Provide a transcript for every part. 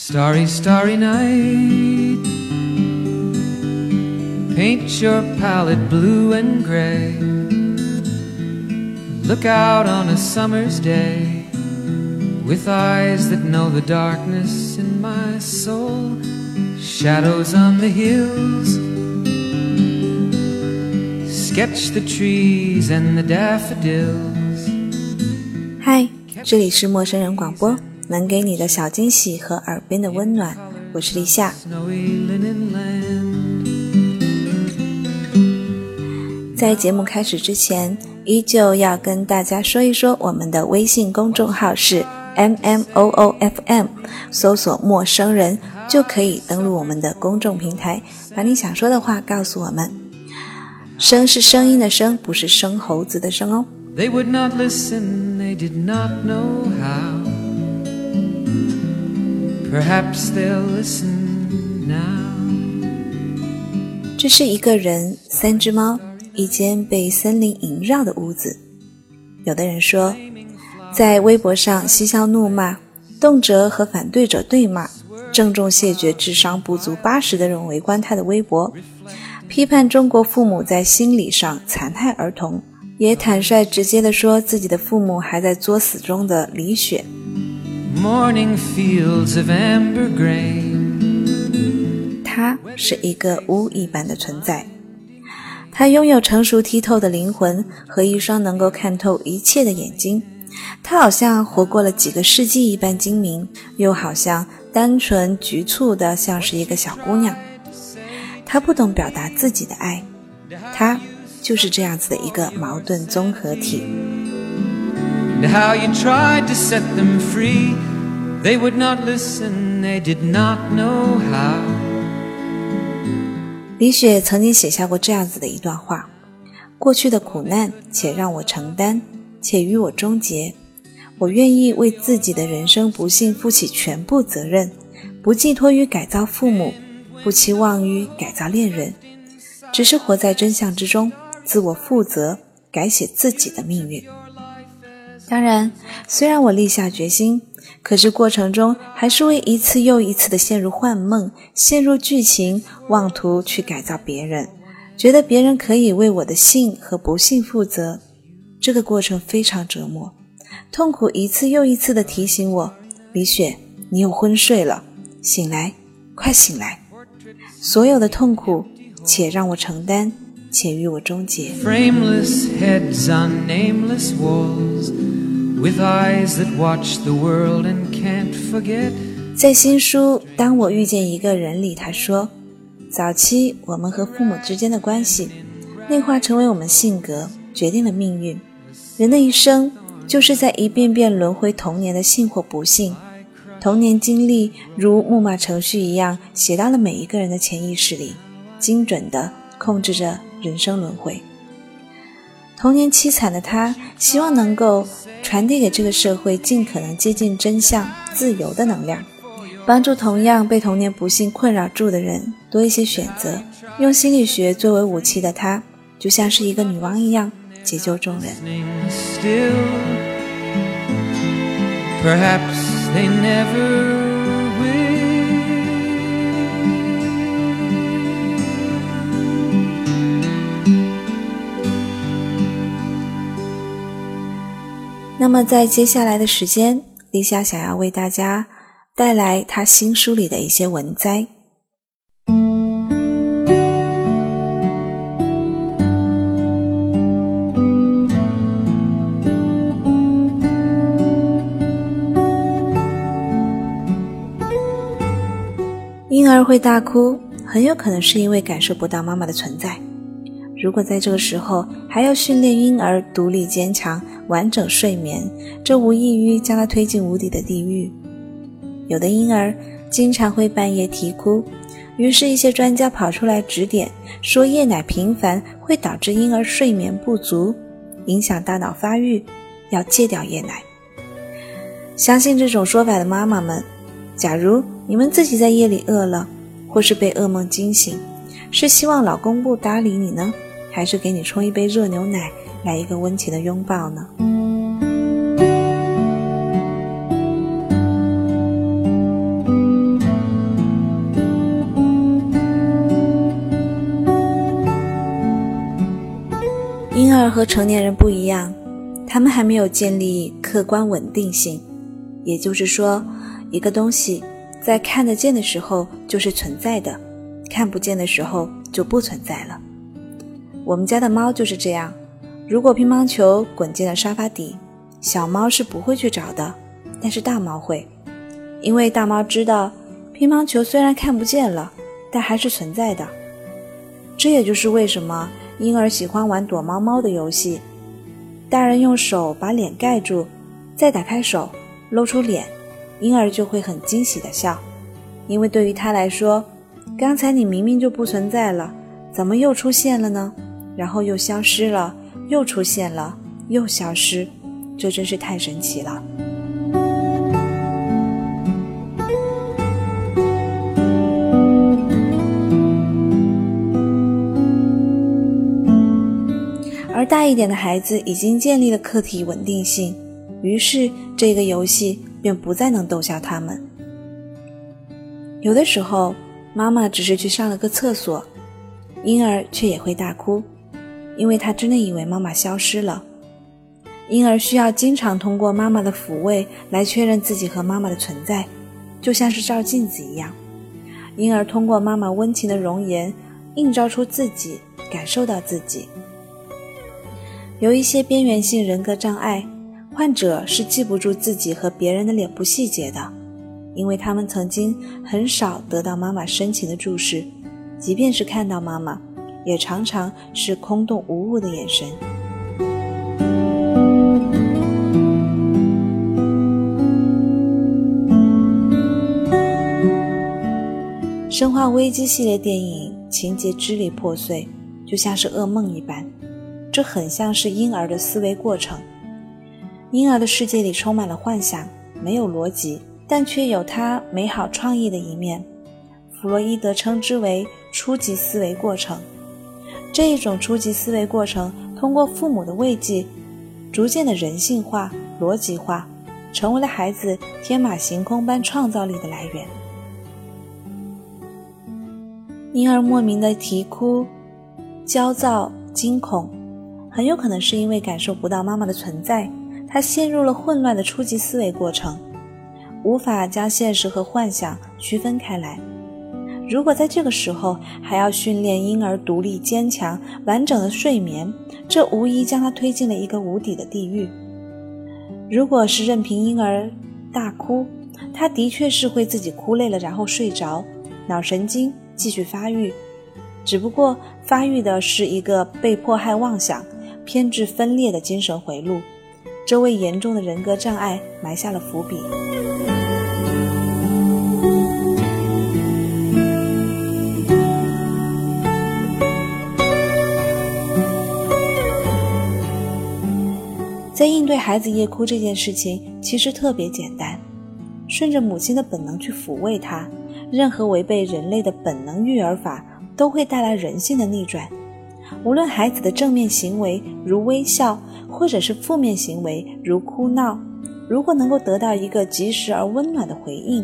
Starry, starry night. Paint your palette blue and gray. Look out on a summer's day with eyes that know the darkness in my soul. Shadows on the hills. Sketch the trees and the daffodils. 嗨，这里是陌生人广播， 能给你的小惊喜和耳边的温暖，我是立夏。在节目开始之前，依旧要跟大家说一说，我们的微信公众号是 M M O O F M，搜索“陌生人”就可以登录我们的公众平台，把你想说的话告诉我们。声是声音的声，不是生猴子的生哦。They would not listen, they did not know how. Perhaps they'll listen now. 这是一个人，三只猫，一间被森林萦绕的屋子。有的人说，在微博上嬉笑怒骂，动辄和反对者对骂，郑重谢绝智商不足八十的人围观他的微博，批判中国父母在心理上残害儿童，也坦率直接地说自己的父母还在作死中的李雪。Morning fields of amber grain. 他是一个巫一般的存在，他拥有成熟剔透的灵魂和一双能够看透一切的眼睛。他好像活过了几个世纪一般精明，又好像单纯局促的像是一个小姑娘。他不懂表达自己的爱，他就是这样子的一个矛盾综合体。And how you tried to set them free. They would not listen, they did not know how. 李雪曾经写下过这样子的一段话：过去的苦难，且让我承担，且与我终结。我愿意为自己的人生不幸负起全部责任，不寄托于改造父母，不期望于改造恋人，只是活在真相之中，自我负责，改写自己的命运。当然，虽然我立下决心，可是过程中还是会一次又一次的陷入幻梦，陷入剧情，妄图去改造别人，觉得别人可以为我的幸和不幸负责。这个过程非常折磨，痛苦一次又一次的提醒我：李雪，你又昏睡了，醒来，快醒来！所有的痛苦，且让我承担，且与我终结。在新书《当我遇见一个人》里，他说：“早期我们和父母之间的关系，内化成为我们性格，决定了命运。人的一生就是在一遍遍轮回童年的幸或不幸。童年经历如木马程序一样，写到了每一个人的潜意识里，精准地控制着人生轮回。童年凄惨的他，希望能够传递给这个社会尽可能接近真相、自由的能量，帮助同样被童年不幸困扰住的人多一些选择。用心理学作为武器的他，就像是一个女王一样解救众人。Perhaps they never 那么，在接下来的时间，丽夏想要为大家带来她新书里的一些文摘。婴儿会大哭，很有可能是因为感受不到妈妈的存在。如果在这个时候还要训练婴儿独立坚强、完整睡眠，这无异于将他推进无底的地狱。有的婴儿经常会半夜啼哭，于是，一些专家跑出来指点，说夜奶频繁会导致婴儿睡眠不足，影响大脑发育，要戒掉夜奶。相信这种说法的妈妈们，假如你们自己在夜里饿了，或是被噩梦惊醒，是希望老公不搭理你呢，还是给你冲一杯热牛奶来一个温情的拥抱呢？婴儿和成年人不一样他们还没有建立客观稳定性。也就是说一个东西在看得见的时候就是存在的看不见的时候就不存在了。我们家的猫就是这样，如果乒乓球滚进了沙发底，小猫是不会去找的，但是大猫会，因为大猫知道乒乓球虽然看不见了，但还是存在的。这也就是为什么婴儿喜欢玩躲猫猫的游戏。大人用手把脸盖住，再打开手，露出脸，婴儿就会很惊喜的笑，因为对于他来说，刚才你明明就不存在了，怎么又出现了呢？然后又消失了，又出现了，又消失，这真是太神奇了。而大一点的孩子已经建立了客体稳定性，于是这个游戏便不再能逗笑他们。有的时候，妈妈只是去上了个厕所，婴儿却也会大哭，因为他真的以为妈妈消失了。婴儿需要经常通过妈妈的抚慰来确认自己和妈妈的存在，就像是照镜子一样。婴儿通过妈妈温情的容颜映照出自己，感受到自己。有一些边缘性人格障碍患者是记不住自己和别人的脸部细节的，因为他们曾经很少得到妈妈深情的注视，即便是看到妈妈，也常常是空洞无物的眼神。《生化危机》系列电影情节支离破碎，就像是噩梦一般。这很像是婴儿的思维过程。婴儿的世界里充满了幻想，没有逻辑，但却有他美好创意的一面。弗洛伊德称之为初级思维过程。这一种初级思维过程，通过父母的慰藉，逐渐的人性化、逻辑化，成为了孩子天马行空般创造力的来源。婴儿莫名的啼哭、焦躁、惊恐。很有可能是因为感受不到妈妈的存在，他陷入了混乱的初级思维过程，无法将现实和幻想区分开来。如果在这个时候还要训练婴儿独立、坚强、完整的睡眠，这无疑将他推进了一个无底的地狱。如果是任凭婴儿大哭，他的确是会自己哭累了然后睡着，脑神经继续发育，只不过发育的是一个被迫害妄想。偏执分裂的精神回路，这为严重的人格障碍埋下了伏笔。在应对孩子夜哭这件事情，其实特别简单，顺着母亲的本能去抚慰他。任何违背人类的本能育儿法，都会带来人性的逆转。无论孩子的正面行为如微笑，或者是负面行为如哭闹，如果能够得到一个及时而温暖的回应，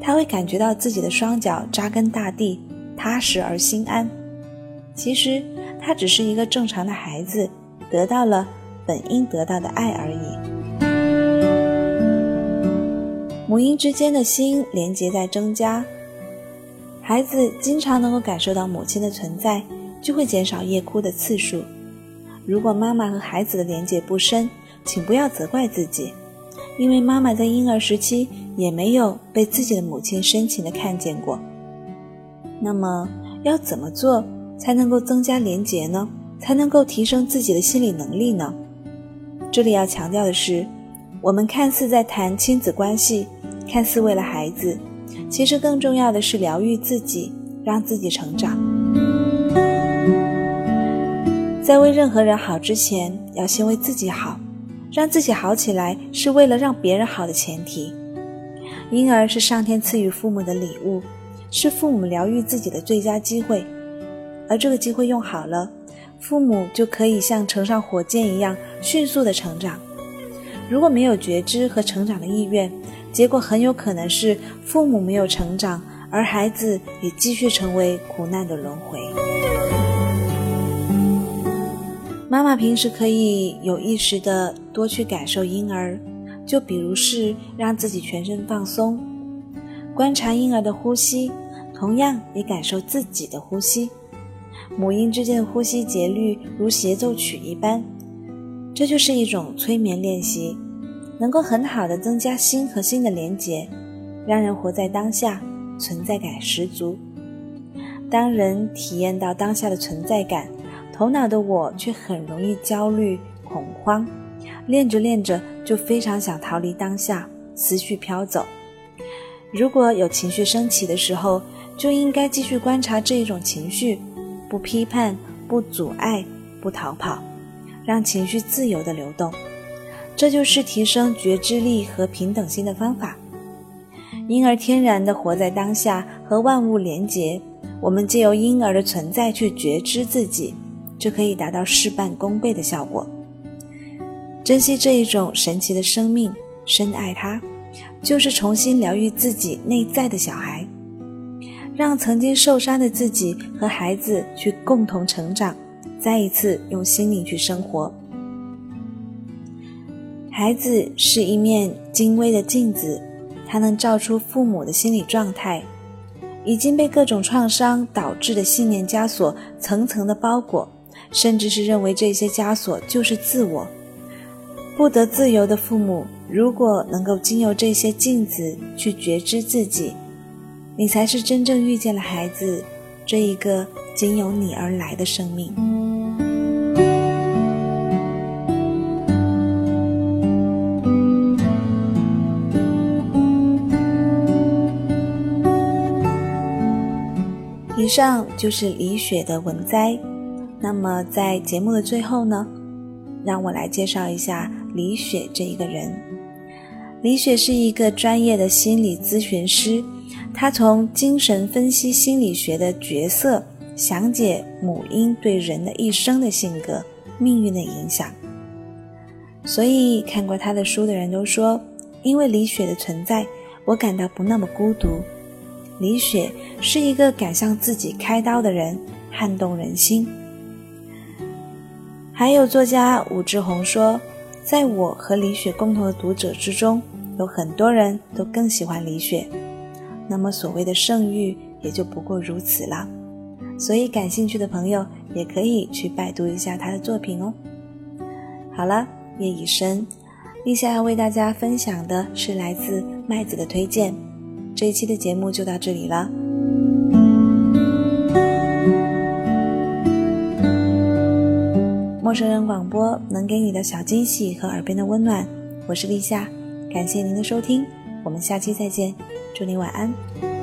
他会感觉到自己的双脚扎根大地，踏实而心安。其实他只是一个正常的孩子，得到了本应得到的爱而已。母婴之间的心连结在增加，孩子经常能够感受到母亲的存在。就会减少夜哭的次数。如果妈妈和孩子的连接不深，请不要责怪自己，因为妈妈在婴儿时期也没有被自己的母亲深情的看见过。那么要怎么做才能够增加连接呢？才能够提升自己的心理能力呢？这里要强调的是，我们看似在谈亲子关系，看似为了孩子，其实更重要的是疗愈自己，让自己成长。在为任何人好之前，要先为自己好。让自己好起来，是为了让别人好的前提。婴儿是上天赐予父母的礼物，是父母疗愈自己的最佳机会。而这个机会用好了，父母就可以像乘上火箭一样迅速的成长。如果没有觉知和成长的意愿，结果很有可能是父母没有成长，而孩子也继续成为苦难的轮回。妈妈平时可以有意识的多去感受婴儿，就比如是让自己全身放松，观察婴儿的呼吸，同样也感受自己的呼吸。母婴之间的呼吸节律如协奏曲一般，这就是一种催眠练习，能够很好的增加心和心的连结，让人活在当下，存在感十足。当人体验到当下的存在感，头脑的我却很容易焦虑恐慌，练着练着就非常想逃离当下，思绪飘走。如果有情绪升起的时候，就应该继续观察这一种情绪，不批判，不阻碍，不逃跑，让情绪自由的流动。这就是提升觉知力和平等心的方法。婴儿天然的活在当下，和万物连结。我们借由婴儿的存在去觉知自己。就可以达到事半功倍的效果。珍惜这一种神奇的生命，深爱它，就是重新疗愈自己内在的小孩，让曾经受伤的自己和孩子去共同成长，再一次用心灵去生活。孩子是一面精微的镜子，它能照出父母的心理状态，已经被各种创伤导致的信念枷锁层层的包裹。甚至是认为这些枷锁就是自我，不得自由的父母，如果能够经由这些镜子去觉知自己，你才是真正遇见了孩子这一个仅由你而来的生命。以上就是李雪的文摘。那么，在节目的最后呢，让我来介绍一下李雪这一个人。李雪是一个专业的心理咨询师，她从精神分析心理学的角色，详解母婴对人的一生的性格、命运的影响。所以，看过她的书的人都说，因为李雪的存在，我感到不那么孤独。李雪是一个敢向自己开刀的人，撼动人心。还有作家武志红说，在我和李雪共同的读者之中，有很多人都更喜欢李雪。那么所谓的圣域也就不过如此了。所以感兴趣的朋友也可以去拜读一下他的作品哦。好了，夜已深，立夏要为大家分享的是来自麦子的推荐。这一期的节目就到这里了。陌生人广播能给你的小惊喜和耳边的温暖，我是立夏，感谢您的收听，我们下期再见，祝您晚安。